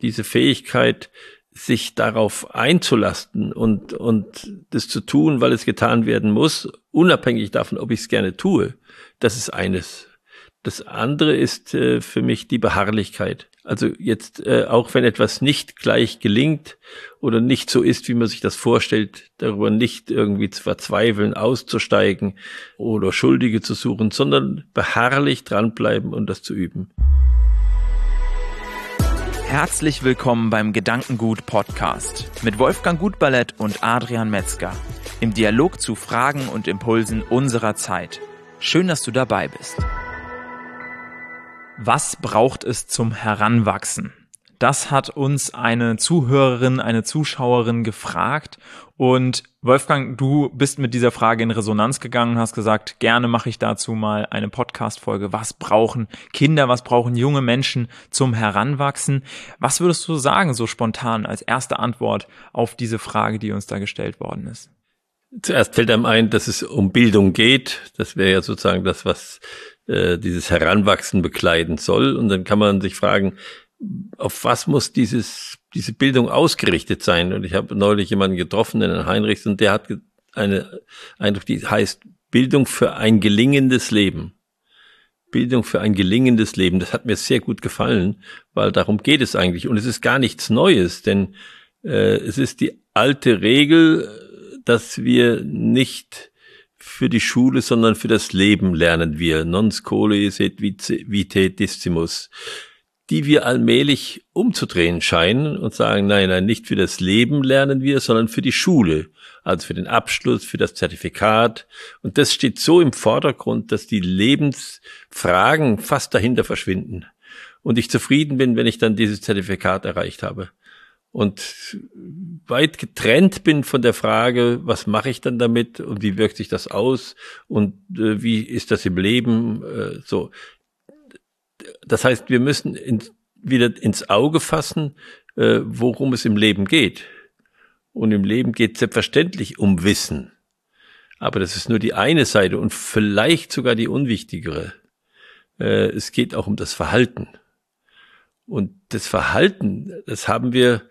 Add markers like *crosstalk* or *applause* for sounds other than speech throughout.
diese Fähigkeit, sich darauf einzulasten und, und das zu tun, weil es getan werden muss, unabhängig davon, ob ich es gerne tue, das ist eines. Das andere ist äh, für mich die Beharrlichkeit. Also jetzt, äh, auch wenn etwas nicht gleich gelingt oder nicht so ist, wie man sich das vorstellt, darüber nicht irgendwie zu verzweifeln, auszusteigen oder Schuldige zu suchen, sondern beharrlich dranbleiben und das zu üben. Herzlich willkommen beim Gedankengut Podcast mit Wolfgang Gutballett und Adrian Metzger im Dialog zu Fragen und Impulsen unserer Zeit. Schön, dass du dabei bist. Was braucht es zum Heranwachsen? Das hat uns eine Zuhörerin, eine Zuschauerin gefragt. Und Wolfgang, du bist mit dieser Frage in Resonanz gegangen, hast gesagt, gerne mache ich dazu mal eine Podcast-Folge. Was brauchen Kinder, was brauchen junge Menschen zum Heranwachsen? Was würdest du sagen, so spontan, als erste Antwort auf diese Frage, die uns da gestellt worden ist? Zuerst fällt einem ein, dass es um Bildung geht. Das wäre ja sozusagen das, was äh, dieses Heranwachsen bekleiden soll. Und dann kann man sich fragen, auf was muss dieses, diese Bildung ausgerichtet sein? Und ich habe neulich jemanden getroffen, den Heinrichs, und der hat eine Eindruck, die heißt Bildung für ein gelingendes Leben. Bildung für ein gelingendes Leben. Das hat mir sehr gut gefallen, weil darum geht es eigentlich. Und es ist gar nichts Neues, denn äh, es ist die alte Regel, dass wir nicht für die Schule, sondern für das Leben lernen wir. Non scole sed vitae distimus die wir allmählich umzudrehen scheinen und sagen, nein, nein, nicht für das Leben lernen wir, sondern für die Schule, also für den Abschluss, für das Zertifikat. Und das steht so im Vordergrund, dass die Lebensfragen fast dahinter verschwinden. Und ich zufrieden bin, wenn ich dann dieses Zertifikat erreicht habe. Und weit getrennt bin von der Frage, was mache ich dann damit und wie wirkt sich das aus und äh, wie ist das im Leben, äh, so das heißt, wir müssen in, wieder ins Auge fassen, äh, worum es im Leben geht. Und im Leben geht es selbstverständlich um Wissen. Aber das ist nur die eine Seite und vielleicht sogar die unwichtigere. Äh, es geht auch um das Verhalten. Und das Verhalten, das haben wir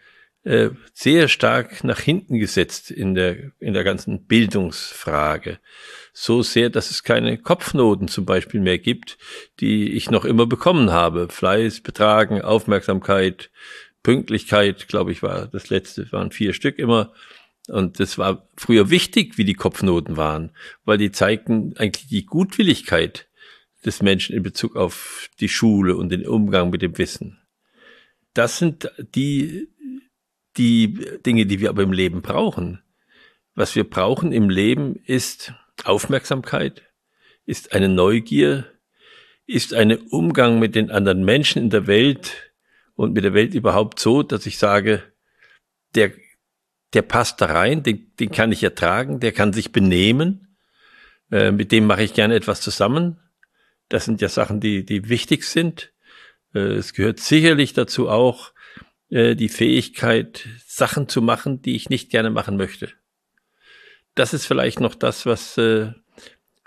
äh, sehr stark nach hinten gesetzt in der, in der ganzen Bildungsfrage. So sehr, dass es keine Kopfnoten zum Beispiel mehr gibt, die ich noch immer bekommen habe. Fleiß, Betragen, Aufmerksamkeit, Pünktlichkeit, glaube ich, war das letzte, waren vier Stück immer. Und das war früher wichtig, wie die Kopfnoten waren, weil die zeigten eigentlich die Gutwilligkeit des Menschen in Bezug auf die Schule und den Umgang mit dem Wissen. Das sind die die Dinge, die wir aber im Leben brauchen. Was wir brauchen im Leben ist Aufmerksamkeit, ist eine Neugier, ist ein Umgang mit den anderen Menschen in der Welt und mit der Welt überhaupt so, dass ich sage, der, der passt da rein, den, den kann ich ertragen, der kann sich benehmen, äh, mit dem mache ich gerne etwas zusammen. Das sind ja Sachen, die, die wichtig sind. Äh, es gehört sicherlich dazu auch, äh, die Fähigkeit, Sachen zu machen, die ich nicht gerne machen möchte. Das ist vielleicht noch das, was, äh,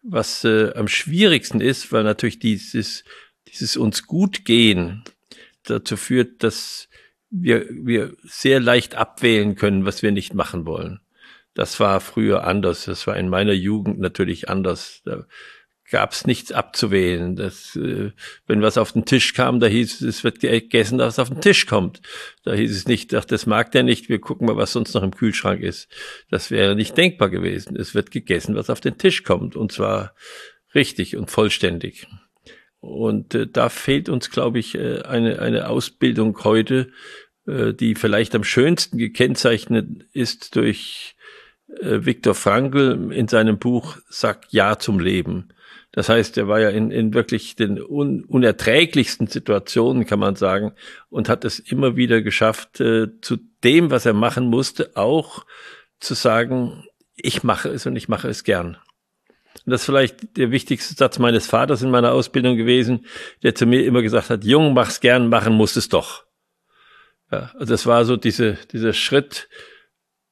was äh, am schwierigsten ist, weil natürlich dieses, dieses uns gut gehen dazu führt, dass wir, wir sehr leicht abwählen können, was wir nicht machen wollen. Das war früher anders. Das war in meiner Jugend natürlich anders. Da gab es nichts abzuwählen. Das, äh, wenn was auf den Tisch kam, da hieß es, es wird gegessen, es auf den Tisch kommt. Da hieß es nicht, ach, das mag der nicht, wir gucken mal, was sonst noch im Kühlschrank ist. Das wäre nicht denkbar gewesen. Es wird gegessen, was auf den Tisch kommt, und zwar richtig und vollständig. Und äh, da fehlt uns, glaube ich, äh, eine, eine Ausbildung heute, äh, die vielleicht am schönsten gekennzeichnet ist durch äh, Viktor Frankl in seinem Buch Sag Ja zum Leben. Das heißt, er war ja in, in wirklich den un, unerträglichsten Situationen, kann man sagen, und hat es immer wieder geschafft, äh, zu dem, was er machen musste, auch zu sagen, ich mache es und ich mache es gern. Und das ist vielleicht der wichtigste Satz meines Vaters in meiner Ausbildung gewesen, der zu mir immer gesagt hat, Jung, mach's gern, machen musst es doch. Ja, also das war so diese, dieser Schritt,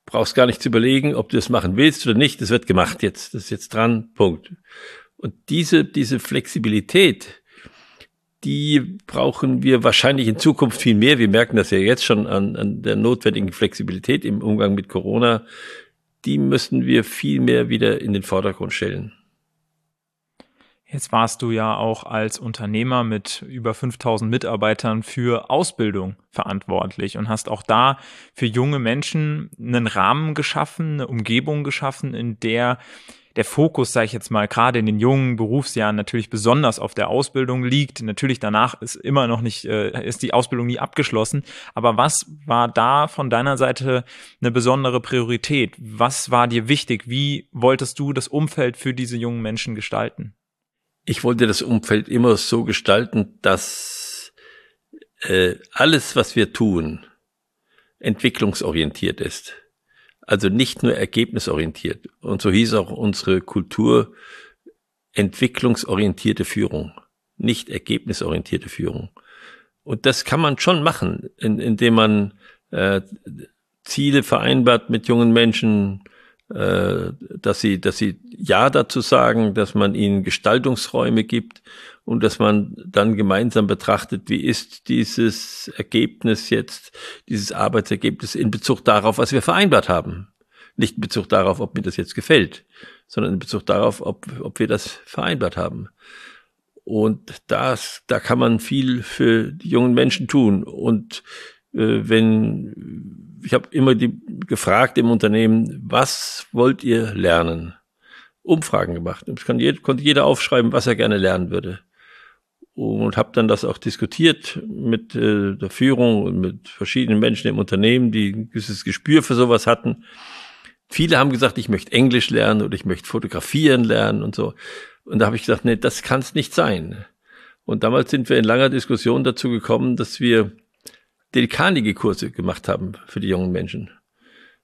brauchst gar nicht zu überlegen, ob du das machen willst oder nicht, das wird gemacht jetzt, das ist jetzt dran, Punkt. Und diese, diese Flexibilität, die brauchen wir wahrscheinlich in Zukunft viel mehr. Wir merken das ja jetzt schon an, an der notwendigen Flexibilität im Umgang mit Corona. Die müssen wir viel mehr wieder in den Vordergrund stellen. Jetzt warst du ja auch als Unternehmer mit über 5000 Mitarbeitern für Ausbildung verantwortlich und hast auch da für junge Menschen einen Rahmen geschaffen, eine Umgebung geschaffen, in der der Fokus, sage ich jetzt mal, gerade in den jungen Berufsjahren natürlich besonders auf der Ausbildung liegt. Natürlich danach ist immer noch nicht, äh, ist die Ausbildung nie abgeschlossen. Aber was war da von deiner Seite eine besondere Priorität? Was war dir wichtig? Wie wolltest du das Umfeld für diese jungen Menschen gestalten? Ich wollte das Umfeld immer so gestalten, dass äh, alles, was wir tun, entwicklungsorientiert ist. Also nicht nur ergebnisorientiert. Und so hieß auch unsere Kultur entwicklungsorientierte Führung, nicht ergebnisorientierte Führung. Und das kann man schon machen, in, indem man äh, Ziele vereinbart mit jungen Menschen, äh, dass sie, dass sie Ja dazu sagen, dass man ihnen Gestaltungsräume gibt und dass man dann gemeinsam betrachtet, wie ist dieses Ergebnis jetzt, dieses Arbeitsergebnis in Bezug darauf, was wir vereinbart haben. Nicht in Bezug darauf, ob mir das jetzt gefällt, sondern in Bezug darauf, ob, ob wir das vereinbart haben. Und das, da kann man viel für die jungen Menschen tun. Und äh, wenn ich habe immer die gefragt im Unternehmen, was wollt ihr lernen? Umfragen gemacht. Es konnte jeder aufschreiben, was er gerne lernen würde und habe dann das auch diskutiert mit äh, der Führung und mit verschiedenen Menschen im Unternehmen, die ein gewisses Gespür für sowas hatten. Viele haben gesagt, ich möchte Englisch lernen oder ich möchte fotografieren lernen und so. Und da habe ich gesagt, nee, das kann es nicht sein. Und damals sind wir in langer Diskussion dazu gekommen, dass wir delikanige Kurse gemacht haben für die jungen Menschen.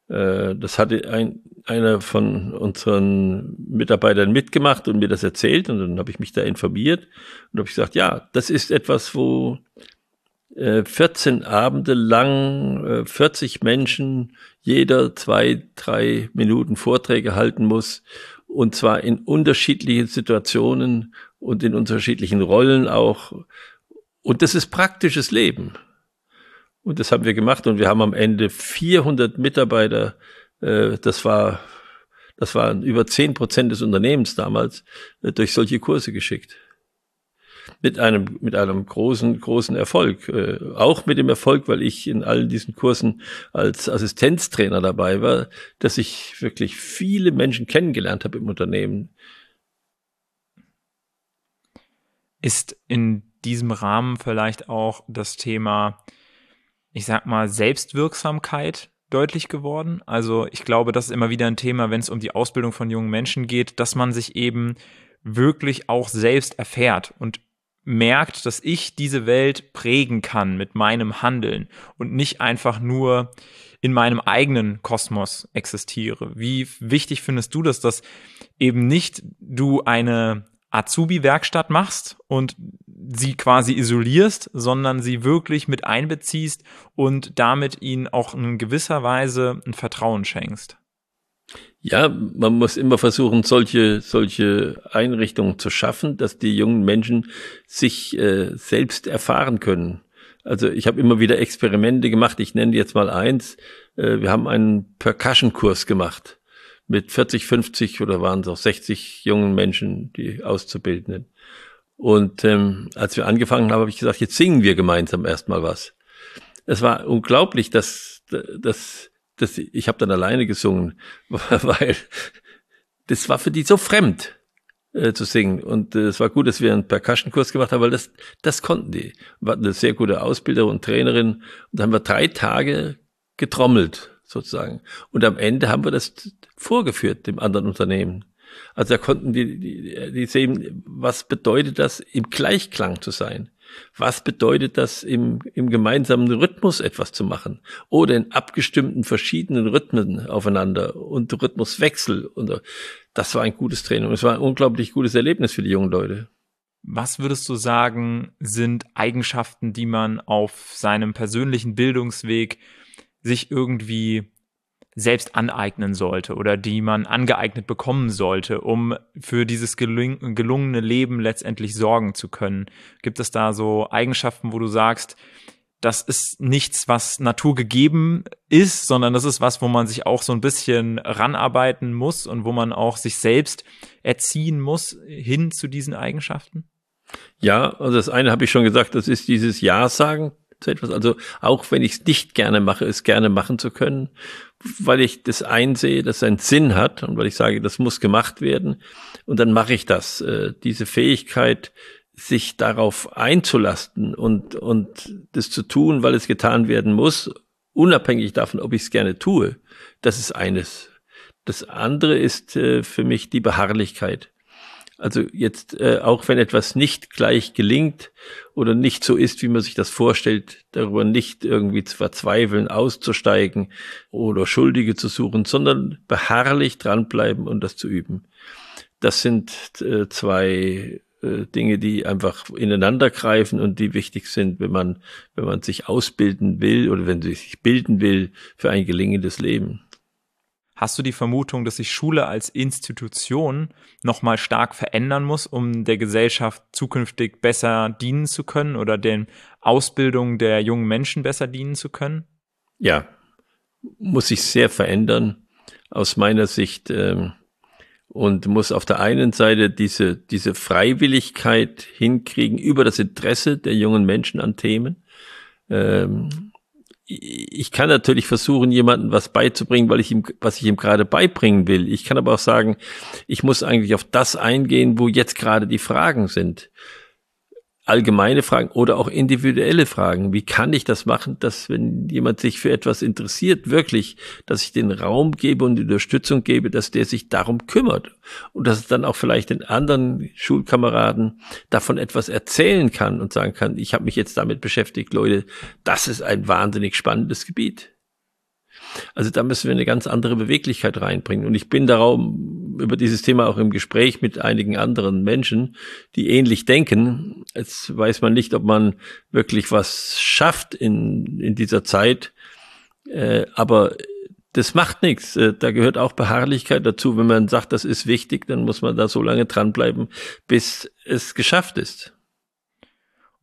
Äh, das hatte ein, einer von unseren Mitarbeitern mitgemacht und mir das erzählt und dann habe ich mich da informiert und habe gesagt, ja, das ist etwas, wo 14 äh, Abende lang 40 äh, Menschen jeder zwei, drei Minuten Vorträge halten muss und zwar in unterschiedlichen Situationen und in unterschiedlichen Rollen auch. Und das ist praktisches Leben. Und das haben wir gemacht und wir haben am Ende 400 Mitarbeiter, äh, das war, das waren über 10 Prozent des Unternehmens damals, äh, durch solche Kurse geschickt. Mit einem, mit einem großen, großen Erfolg. Äh, auch mit dem Erfolg, weil ich in allen diesen Kursen als Assistenztrainer dabei war, dass ich wirklich viele Menschen kennengelernt habe im Unternehmen. Ist in diesem Rahmen vielleicht auch das Thema ich sag mal, Selbstwirksamkeit deutlich geworden. Also ich glaube, das ist immer wieder ein Thema, wenn es um die Ausbildung von jungen Menschen geht, dass man sich eben wirklich auch selbst erfährt und merkt, dass ich diese Welt prägen kann mit meinem Handeln und nicht einfach nur in meinem eigenen Kosmos existiere. Wie wichtig findest du das, dass eben nicht du eine Azubi-Werkstatt machst und sie quasi isolierst, sondern sie wirklich mit einbeziehst und damit ihnen auch in gewisser Weise ein Vertrauen schenkst. Ja, man muss immer versuchen, solche, solche Einrichtungen zu schaffen, dass die jungen Menschen sich äh, selbst erfahren können. Also ich habe immer wieder Experimente gemacht. Ich nenne jetzt mal eins. Äh, wir haben einen Percussion-Kurs gemacht mit 40, 50 oder waren es auch 60 jungen Menschen, die Auszubildenden. Und ähm, als wir angefangen haben, habe ich gesagt, jetzt singen wir gemeinsam erstmal was. Es war unglaublich, dass, dass, dass ich habe dann alleine gesungen, *laughs* weil das war für die so fremd äh, zu singen. Und äh, es war gut, dass wir einen Percussion-Kurs gemacht haben, weil das, das konnten die. Wir hatten eine sehr gute Ausbilder und Trainerin. Und da haben wir drei Tage getrommelt, sozusagen. Und am Ende haben wir das vorgeführt dem anderen Unternehmen. Also da konnten die, die, die sehen, was bedeutet das, im Gleichklang zu sein? Was bedeutet das, im, im gemeinsamen Rhythmus etwas zu machen? Oder in abgestimmten verschiedenen Rhythmen aufeinander und Rhythmuswechsel. Und das war ein gutes Training. Es war ein unglaublich gutes Erlebnis für die jungen Leute. Was würdest du sagen, sind Eigenschaften, die man auf seinem persönlichen Bildungsweg sich irgendwie selbst aneignen sollte oder die man angeeignet bekommen sollte, um für dieses gelung gelungene Leben letztendlich sorgen zu können? Gibt es da so Eigenschaften, wo du sagst, das ist nichts, was naturgegeben ist, sondern das ist was, wo man sich auch so ein bisschen ranarbeiten muss und wo man auch sich selbst erziehen muss hin zu diesen Eigenschaften? Ja, also das eine habe ich schon gesagt, das ist dieses Ja sagen zu etwas. Also auch wenn ich es nicht gerne mache, es gerne machen zu können, weil ich das einsehe, dass es einen Sinn hat und weil ich sage, das muss gemacht werden. Und dann mache ich das. Äh, diese Fähigkeit, sich darauf einzulasten und, und das zu tun, weil es getan werden muss, unabhängig davon, ob ich es gerne tue, das ist eines. Das andere ist äh, für mich die Beharrlichkeit. Also jetzt, äh, auch wenn etwas nicht gleich gelingt oder nicht so ist, wie man sich das vorstellt, darüber nicht irgendwie zu verzweifeln, auszusteigen oder Schuldige zu suchen, sondern beharrlich dranbleiben und das zu üben. Das sind äh, zwei äh, Dinge, die einfach ineinander greifen und die wichtig sind, wenn man, wenn man sich ausbilden will oder wenn man sich bilden will für ein gelingendes Leben. Hast du die Vermutung, dass sich Schule als Institution nochmal stark verändern muss, um der Gesellschaft zukünftig besser dienen zu können oder den Ausbildung der jungen Menschen besser dienen zu können? Ja, muss sich sehr verändern. Aus meiner Sicht ähm, und muss auf der einen Seite diese, diese Freiwilligkeit hinkriegen über das Interesse der jungen Menschen an Themen. Ähm, ich kann natürlich versuchen, jemandem was beizubringen, weil ich ihm, was ich ihm gerade beibringen will. Ich kann aber auch sagen, ich muss eigentlich auf das eingehen, wo jetzt gerade die Fragen sind allgemeine Fragen oder auch individuelle Fragen. Wie kann ich das machen, dass wenn jemand sich für etwas interessiert, wirklich, dass ich den Raum gebe und die Unterstützung gebe, dass der sich darum kümmert und dass es dann auch vielleicht den anderen Schulkameraden davon etwas erzählen kann und sagen kann, ich habe mich jetzt damit beschäftigt, Leute, das ist ein wahnsinnig spannendes Gebiet. Also da müssen wir eine ganz andere Beweglichkeit reinbringen. Und ich bin darum über dieses Thema auch im Gespräch mit einigen anderen Menschen, die ähnlich denken. Jetzt weiß man nicht, ob man wirklich was schafft in, in dieser Zeit. Äh, aber das macht nichts. Äh, da gehört auch Beharrlichkeit dazu. Wenn man sagt, das ist wichtig, dann muss man da so lange dranbleiben, bis es geschafft ist.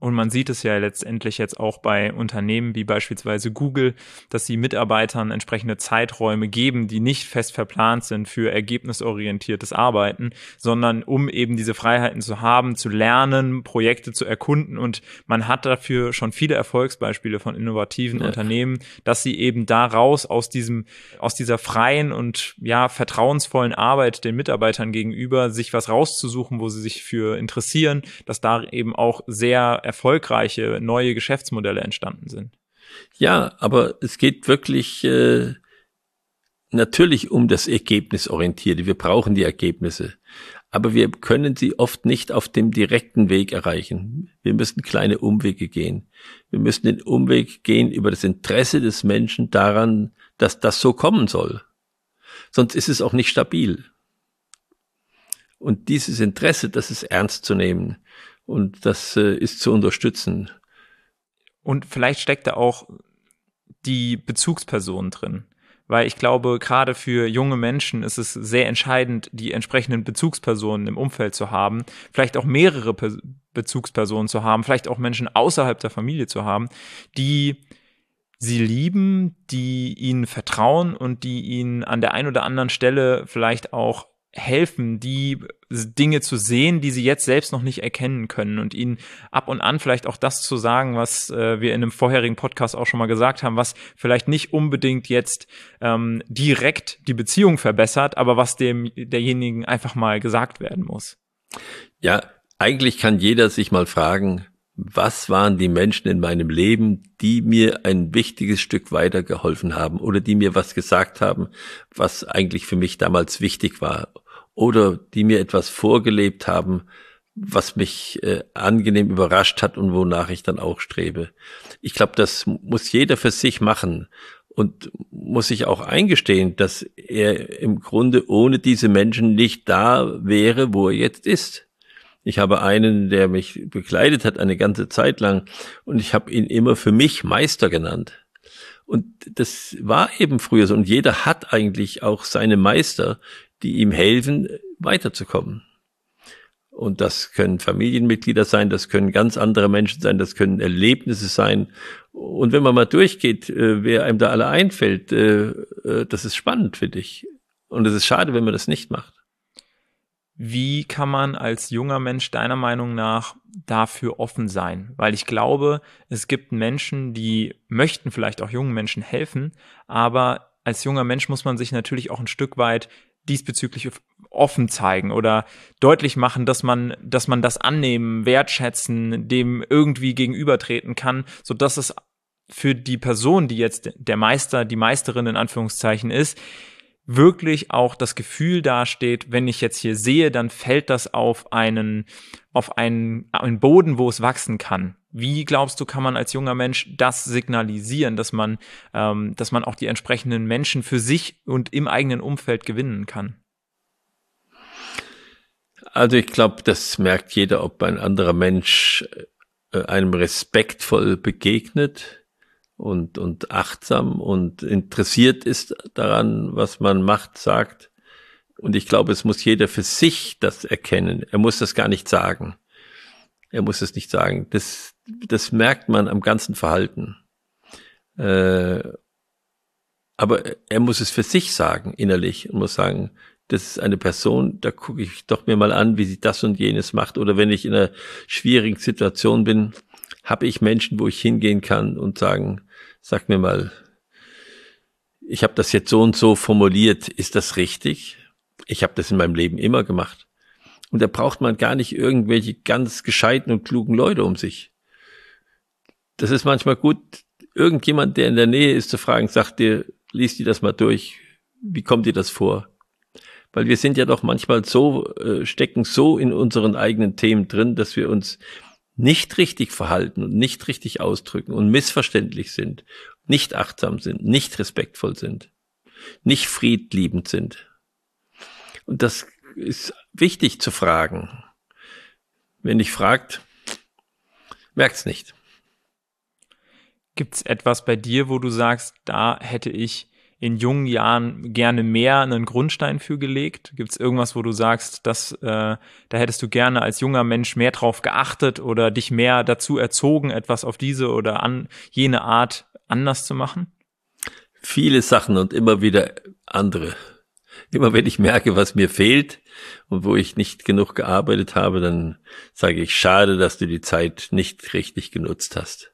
Und man sieht es ja letztendlich jetzt auch bei Unternehmen wie beispielsweise Google, dass sie Mitarbeitern entsprechende Zeiträume geben, die nicht fest verplant sind für ergebnisorientiertes Arbeiten, sondern um eben diese Freiheiten zu haben, zu lernen, Projekte zu erkunden. Und man hat dafür schon viele Erfolgsbeispiele von innovativen ja. Unternehmen, dass sie eben daraus aus diesem, aus dieser freien und ja, vertrauensvollen Arbeit den Mitarbeitern gegenüber sich was rauszusuchen, wo sie sich für interessieren, dass da eben auch sehr erfolgreiche neue Geschäftsmodelle entstanden sind. Ja, aber es geht wirklich äh, natürlich um das Ergebnisorientierte. Wir brauchen die Ergebnisse. Aber wir können sie oft nicht auf dem direkten Weg erreichen. Wir müssen kleine Umwege gehen. Wir müssen den Umweg gehen über das Interesse des Menschen daran, dass das so kommen soll. Sonst ist es auch nicht stabil. Und dieses Interesse, das ist ernst zu nehmen. Und das äh, ist zu unterstützen. Und vielleicht steckt da auch die Bezugsperson drin. Weil ich glaube, gerade für junge Menschen ist es sehr entscheidend, die entsprechenden Bezugspersonen im Umfeld zu haben, vielleicht auch mehrere Pe Bezugspersonen zu haben, vielleicht auch Menschen außerhalb der Familie zu haben, die sie lieben, die ihnen vertrauen und die ihnen an der einen oder anderen Stelle vielleicht auch helfen, die Dinge zu sehen, die sie jetzt selbst noch nicht erkennen können und ihnen ab und an vielleicht auch das zu sagen, was äh, wir in einem vorherigen Podcast auch schon mal gesagt haben, was vielleicht nicht unbedingt jetzt ähm, direkt die Beziehung verbessert, aber was dem derjenigen einfach mal gesagt werden muss. Ja, eigentlich kann jeder sich mal fragen, was waren die Menschen in meinem Leben, die mir ein wichtiges Stück weitergeholfen haben oder die mir was gesagt haben, was eigentlich für mich damals wichtig war oder die mir etwas vorgelebt haben, was mich äh, angenehm überrascht hat und wonach ich dann auch strebe. Ich glaube, das muss jeder für sich machen und muss sich auch eingestehen, dass er im Grunde ohne diese Menschen nicht da wäre, wo er jetzt ist. Ich habe einen, der mich begleitet hat eine ganze Zeit lang und ich habe ihn immer für mich Meister genannt. Und das war eben früher so. Und jeder hat eigentlich auch seine Meister, die ihm helfen, weiterzukommen. Und das können Familienmitglieder sein, das können ganz andere Menschen sein, das können Erlebnisse sein. Und wenn man mal durchgeht, äh, wer einem da alle einfällt, äh, äh, das ist spannend für dich. Und es ist schade, wenn man das nicht macht. Wie kann man als junger Mensch deiner Meinung nach dafür offen sein? Weil ich glaube, es gibt Menschen, die möchten vielleicht auch jungen Menschen helfen, aber als junger Mensch muss man sich natürlich auch ein Stück weit diesbezüglich offen zeigen oder deutlich machen, dass man, dass man das annehmen, wertschätzen, dem irgendwie gegenübertreten kann, so dass es für die Person, die jetzt der Meister, die Meisterin in Anführungszeichen ist, wirklich auch das Gefühl dasteht, wenn ich jetzt hier sehe, dann fällt das auf einen, auf einen, einen Boden, wo es wachsen kann. Wie glaubst du, kann man als junger Mensch das signalisieren, dass man, ähm, dass man auch die entsprechenden Menschen für sich und im eigenen Umfeld gewinnen kann? Also ich glaube, das merkt jeder, ob ein anderer Mensch äh, einem respektvoll begegnet und, und achtsam und interessiert ist daran, was man macht, sagt. Und ich glaube, es muss jeder für sich das erkennen. Er muss das gar nicht sagen. Er muss es nicht sagen. Das, das merkt man am ganzen Verhalten. Äh, aber er muss es für sich sagen, innerlich, und muss sagen, das ist eine Person, da gucke ich doch mir mal an, wie sie das und jenes macht. Oder wenn ich in einer schwierigen Situation bin, habe ich Menschen, wo ich hingehen kann und sagen, sag mir mal, ich habe das jetzt so und so formuliert, ist das richtig? Ich habe das in meinem Leben immer gemacht. Und da braucht man gar nicht irgendwelche ganz gescheiten und klugen Leute um sich. Das ist manchmal gut, irgendjemand, der in der Nähe ist, zu fragen, sagt dir, liest dir das mal durch, wie kommt dir das vor? Weil wir sind ja doch manchmal so, äh, stecken so in unseren eigenen Themen drin, dass wir uns nicht richtig verhalten und nicht richtig ausdrücken und missverständlich sind, nicht achtsam sind, nicht respektvoll sind, nicht friedliebend sind. Und das ist wichtig zu fragen. Wenn nicht fragt, merkt's nicht. Gibt's etwas bei dir, wo du sagst, da hätte ich in jungen Jahren gerne mehr einen Grundstein für gelegt? Gibt es irgendwas, wo du sagst, dass äh, da hättest du gerne als junger Mensch mehr drauf geachtet oder dich mehr dazu erzogen, etwas auf diese oder an jene Art anders zu machen? Viele Sachen und immer wieder andere. Immer wenn ich merke, was mir fehlt und wo ich nicht genug gearbeitet habe, dann sage ich, schade, dass du die Zeit nicht richtig genutzt hast.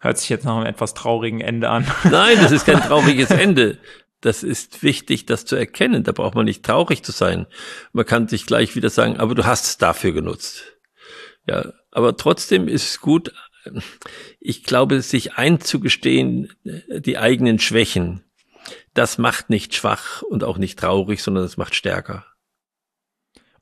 Hört sich jetzt nach einem etwas traurigen Ende an. *laughs* Nein, das ist kein *laughs* trauriges Ende. Das ist wichtig, das zu erkennen. Da braucht man nicht traurig zu sein. Man kann sich gleich wieder sagen, aber du hast es dafür genutzt. Ja, aber trotzdem ist es gut, ich glaube, sich einzugestehen, die eigenen Schwächen, das macht nicht schwach und auch nicht traurig, sondern es macht stärker.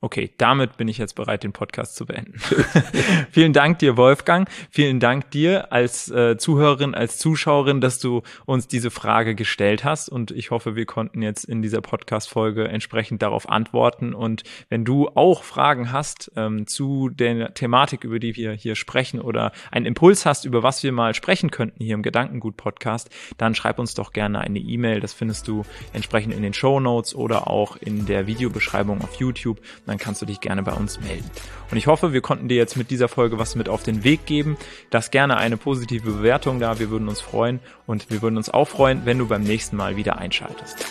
Okay, damit bin ich jetzt bereit, den Podcast zu beenden. *laughs* Vielen Dank dir, Wolfgang. Vielen Dank dir als äh, Zuhörerin, als Zuschauerin, dass du uns diese Frage gestellt hast. Und ich hoffe, wir konnten jetzt in dieser Podcast-Folge entsprechend darauf antworten. Und wenn du auch Fragen hast ähm, zu der Thematik, über die wir hier sprechen, oder einen Impuls hast, über was wir mal sprechen könnten hier im Gedankengut-Podcast, dann schreib uns doch gerne eine E-Mail. Das findest du entsprechend in den Show Notes oder auch in der Videobeschreibung auf YouTube dann kannst du dich gerne bei uns melden. Und ich hoffe, wir konnten dir jetzt mit dieser Folge was mit auf den Weg geben. Lass gerne eine positive Bewertung da, wir würden uns freuen und wir würden uns auch freuen, wenn du beim nächsten Mal wieder einschaltest.